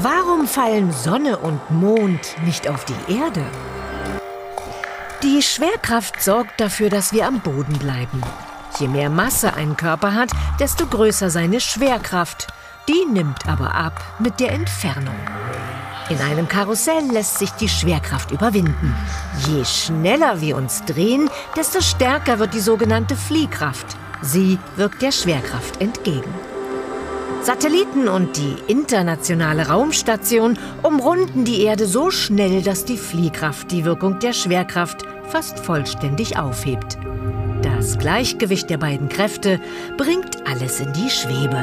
Warum fallen Sonne und Mond nicht auf die Erde? Die Schwerkraft sorgt dafür, dass wir am Boden bleiben. Je mehr Masse ein Körper hat, desto größer seine Schwerkraft. Die nimmt aber ab mit der Entfernung. In einem Karussell lässt sich die Schwerkraft überwinden. Je schneller wir uns drehen, desto stärker wird die sogenannte Fliehkraft. Sie wirkt der Schwerkraft entgegen. Satelliten und die internationale Raumstation umrunden die Erde so schnell, dass die Fliehkraft die Wirkung der Schwerkraft fast vollständig aufhebt. Das Gleichgewicht der beiden Kräfte bringt alles in die Schwebe.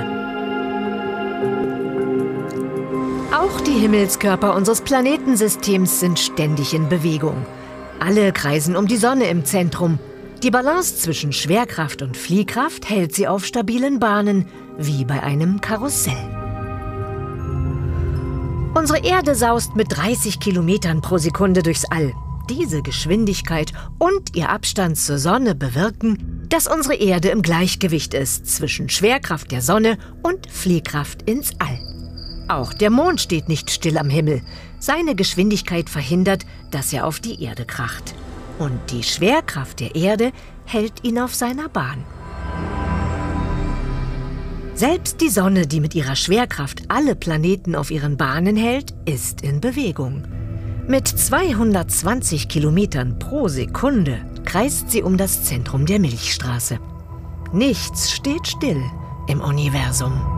Auch die Himmelskörper unseres Planetensystems sind ständig in Bewegung. Alle kreisen um die Sonne im Zentrum. Die Balance zwischen Schwerkraft und Fliehkraft hält sie auf stabilen Bahnen, wie bei einem Karussell. Unsere Erde saust mit 30 Kilometern pro Sekunde durchs All. Diese Geschwindigkeit und ihr Abstand zur Sonne bewirken, dass unsere Erde im Gleichgewicht ist zwischen Schwerkraft der Sonne und Fliehkraft ins All. Auch der Mond steht nicht still am Himmel. Seine Geschwindigkeit verhindert, dass er auf die Erde kracht. Und die Schwerkraft der Erde hält ihn auf seiner Bahn. Selbst die Sonne, die mit ihrer Schwerkraft alle Planeten auf ihren Bahnen hält, ist in Bewegung. Mit 220 Kilometern pro Sekunde kreist sie um das Zentrum der Milchstraße. Nichts steht still im Universum.